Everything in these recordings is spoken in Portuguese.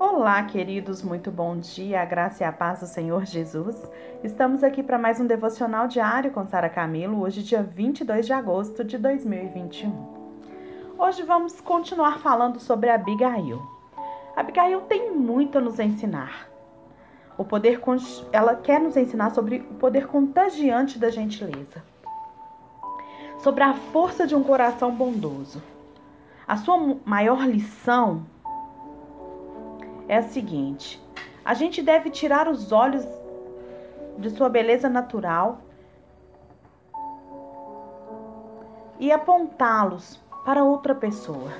Olá, queridos, muito bom dia, a graça e a paz do Senhor Jesus. Estamos aqui para mais um devocional diário com Sara Camilo, hoje, dia 22 de agosto de 2021. Hoje vamos continuar falando sobre Abigail. Abigail tem muito a nos ensinar. O poder, ela quer nos ensinar sobre o poder contagiante da gentileza, sobre a força de um coração bondoso. A sua maior lição é a seguinte: a gente deve tirar os olhos de sua beleza natural e apontá-los para outra pessoa.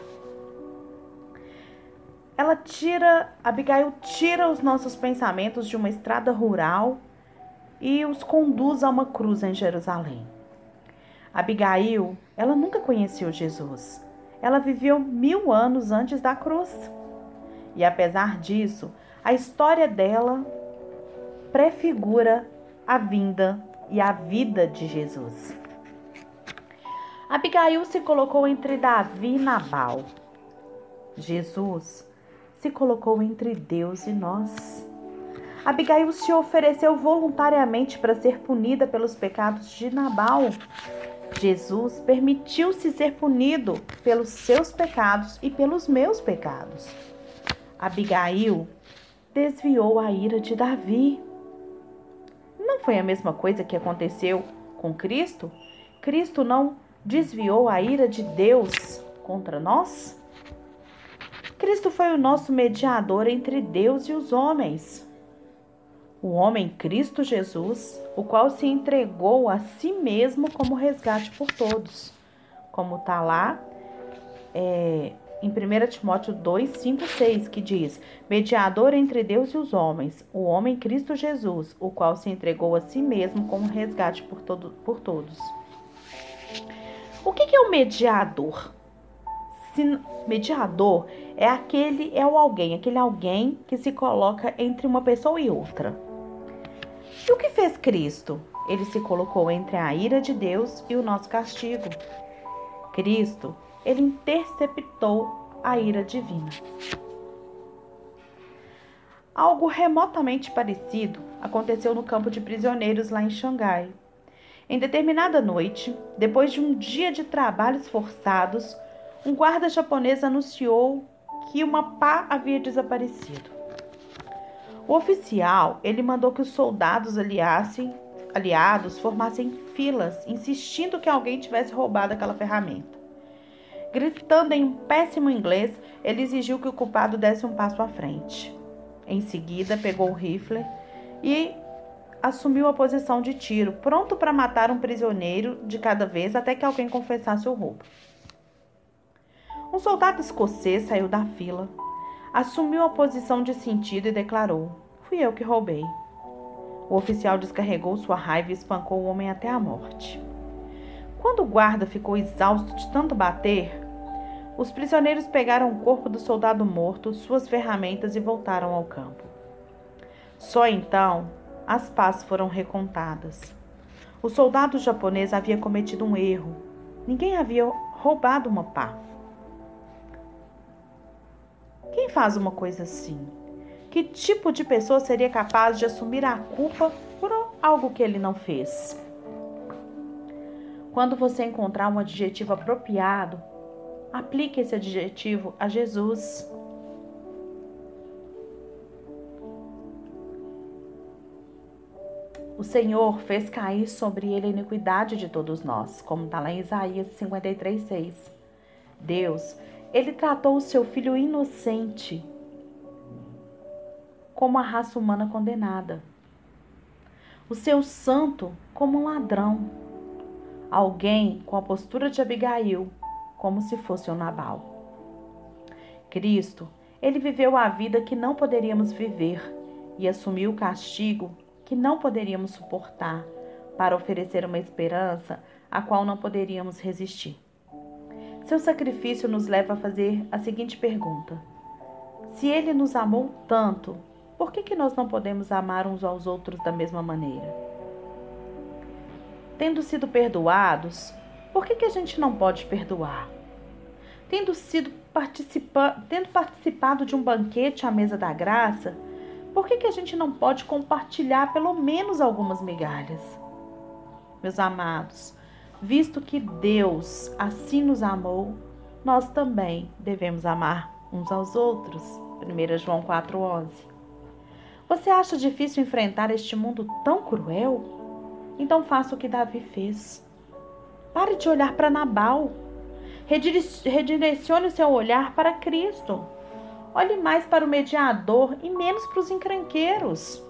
Ela tira, Abigail tira os nossos pensamentos de uma estrada rural e os conduz a uma cruz em Jerusalém. Abigail, ela nunca conheceu Jesus. Ela viveu mil anos antes da cruz. E apesar disso, a história dela prefigura a vinda e a vida de Jesus. Abigail se colocou entre Davi e Nabal. Jesus se colocou entre Deus e nós. Abigail se ofereceu voluntariamente para ser punida pelos pecados de Nabal. Jesus permitiu-se ser punido pelos seus pecados e pelos meus pecados. Abigail desviou a ira de Davi. Não foi a mesma coisa que aconteceu com Cristo? Cristo não desviou a ira de Deus contra nós? Cristo foi o nosso mediador entre Deus e os homens. O homem Cristo Jesus, o qual se entregou a si mesmo como resgate por todos. Como está lá, é, em 1 Timóteo 2, 5, 6, que diz: Mediador entre Deus e os homens, o homem Cristo Jesus, o qual se entregou a si mesmo como resgate por, todo, por todos. O que, que é o mediador? Se, mediador é aquele, é o alguém, aquele alguém que se coloca entre uma pessoa e outra. E o que fez Cristo? Ele se colocou entre a ira de Deus e o nosso castigo. Cristo ele interceptou a ira divina. Algo remotamente parecido aconteceu no campo de prisioneiros lá em Xangai. Em determinada noite, depois de um dia de trabalhos forçados, um guarda japonês anunciou que uma pá havia desaparecido. O oficial, ele mandou que os soldados aliassem, aliados formassem filas, insistindo que alguém tivesse roubado aquela ferramenta. Gritando em um péssimo inglês, ele exigiu que o culpado desse um passo à frente. Em seguida, pegou o rifle e assumiu a posição de tiro, pronto para matar um prisioneiro de cada vez até que alguém confessasse o roubo. Um soldado escocês saiu da fila, assumiu a posição de sentido e declarou: Fui eu que roubei. O oficial descarregou sua raiva e espancou o homem até a morte. Quando o guarda ficou exausto de tanto bater, os prisioneiros pegaram o corpo do soldado morto, suas ferramentas e voltaram ao campo. Só então as pás foram recontadas. O soldado japonês havia cometido um erro. Ninguém havia roubado uma pá. Quem faz uma coisa assim? Que tipo de pessoa seria capaz de assumir a culpa por algo que ele não fez? Quando você encontrar um adjetivo apropriado, aplique esse adjetivo a Jesus. O Senhor fez cair sobre ele a iniquidade de todos nós, como está lá em Isaías 53,6. Deus, ele tratou o seu filho inocente como a raça humana condenada, o seu santo como um ladrão alguém com a postura de Abigail, como se fosse um Nabal. Cristo, ele viveu a vida que não poderíamos viver e assumiu o castigo que não poderíamos suportar para oferecer uma esperança a qual não poderíamos resistir. Seu sacrifício nos leva a fazer a seguinte pergunta: Se ele nos amou tanto, por que, que nós não podemos amar uns aos outros da mesma maneira? Tendo sido perdoados, por que, que a gente não pode perdoar? Tendo sido participa tendo participado de um banquete à mesa da graça, por que, que a gente não pode compartilhar pelo menos algumas migalhas? Meus amados, visto que Deus assim nos amou, nós também devemos amar uns aos outros. 1 João 4,11. Você acha difícil enfrentar este mundo tão cruel? Então faça o que Davi fez. Pare de olhar para Nabal. Redirecione o seu olhar para Cristo. Olhe mais para o mediador e menos para os encrenqueiros.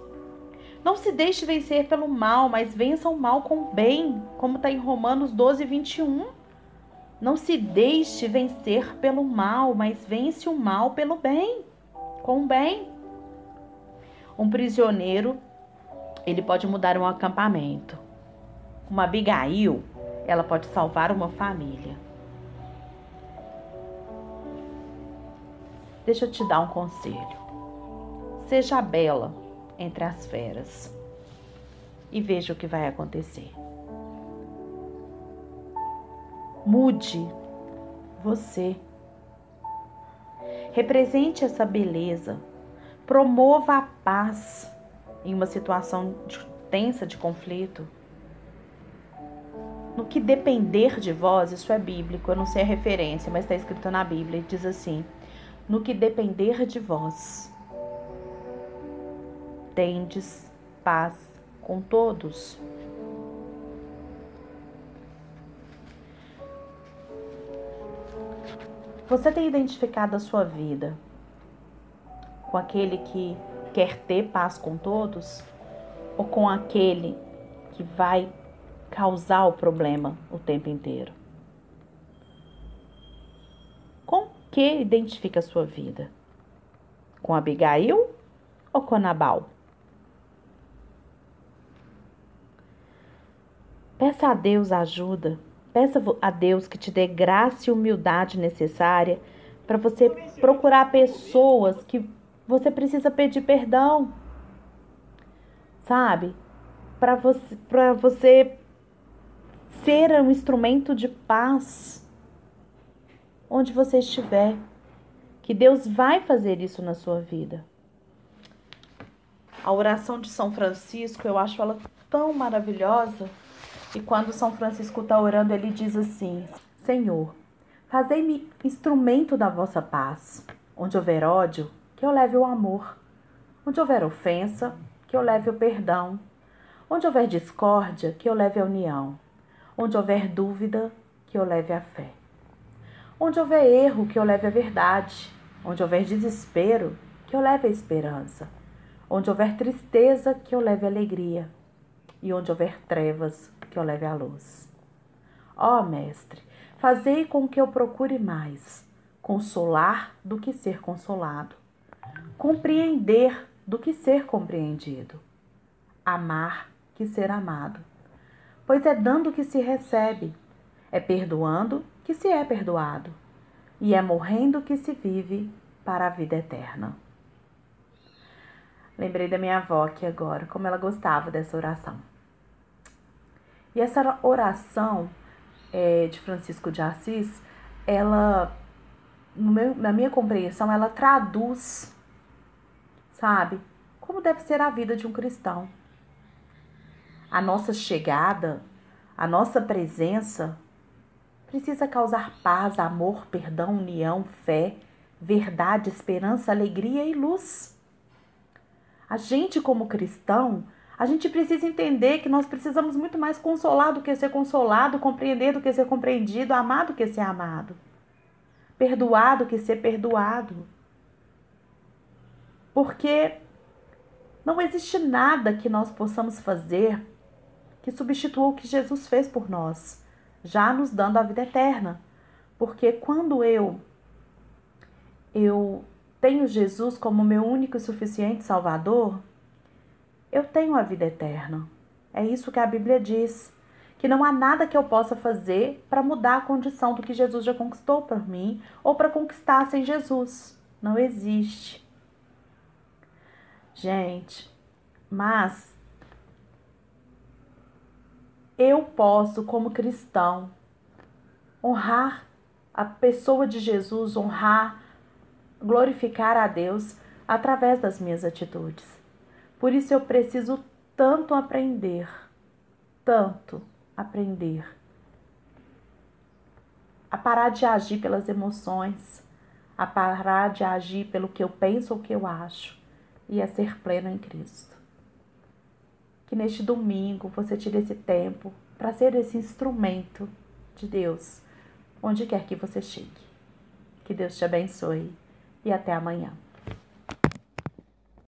Não se deixe vencer pelo mal, mas vença o mal com o bem, como está em Romanos 12, 21. Não se deixe vencer pelo mal, mas vence o mal pelo bem, com o bem. Um prisioneiro, ele pode mudar um acampamento. Uma Abigail, ela pode salvar uma família. Deixa eu te dar um conselho. Seja bela entre as feras e veja o que vai acontecer. Mude você. Represente essa beleza. Promova a paz em uma situação de, tensa de conflito. No que depender de vós, isso é bíblico, eu não sei a referência, mas está escrito na Bíblia, diz assim: no que depender de vós, tendes paz com todos. Você tem identificado a sua vida com aquele que quer ter paz com todos ou com aquele que vai causar o problema o tempo inteiro? Com que identifica a sua vida? Com Abigail ou com Nabal? Peça a Deus ajuda Peça a Deus que te dê graça e humildade necessária para você procurar pessoas que você precisa pedir perdão. Sabe? Para você, você ser um instrumento de paz onde você estiver. Que Deus vai fazer isso na sua vida. A oração de São Francisco, eu acho ela tão maravilhosa. E quando São Francisco está orando, ele diz assim: Senhor, fazei-me instrumento da vossa paz. Onde houver ódio, que eu leve o amor. Onde houver ofensa, que eu leve o perdão. Onde houver discórdia, que eu leve a união. Onde houver dúvida, que eu leve a fé. Onde houver erro, que eu leve a verdade. Onde houver desespero, que eu leve a esperança. Onde houver tristeza, que eu leve a alegria. E onde houver trevas, que eu leve à luz. Ó oh, Mestre, fazei com que eu procure mais consolar do que ser consolado, compreender do que ser compreendido, amar que ser amado. Pois é dando que se recebe, é perdoando que se é perdoado, e é morrendo que se vive para a vida eterna. Lembrei da minha avó aqui agora, como ela gostava dessa oração. E essa oração é, de Francisco de Assis, ela, meu, na minha compreensão, ela traduz, sabe, como deve ser a vida de um cristão. A nossa chegada, a nossa presença precisa causar paz, amor, perdão, união, fé, verdade, esperança, alegria e luz. A gente, como cristão, a gente precisa entender que nós precisamos muito mais consolar do que ser consolado, compreender do que ser compreendido, amar do que ser amado, perdoar do que ser perdoado. Porque não existe nada que nós possamos fazer que substitua o que Jesus fez por nós, já nos dando a vida eterna. Porque quando eu eu tenho Jesus como meu único e suficiente Salvador, eu tenho a vida eterna. É isso que a Bíblia diz. Que não há nada que eu possa fazer para mudar a condição do que Jesus já conquistou por mim ou para conquistar sem Jesus. Não existe. Gente, mas eu posso, como cristão, honrar a pessoa de Jesus, honrar, glorificar a Deus através das minhas atitudes. Por isso eu preciso tanto aprender, tanto aprender a parar de agir pelas emoções, a parar de agir pelo que eu penso ou que eu acho e a ser pleno em Cristo. Que neste domingo você tire esse tempo para ser esse instrumento de Deus, onde quer que você chegue. Que Deus te abençoe e até amanhã.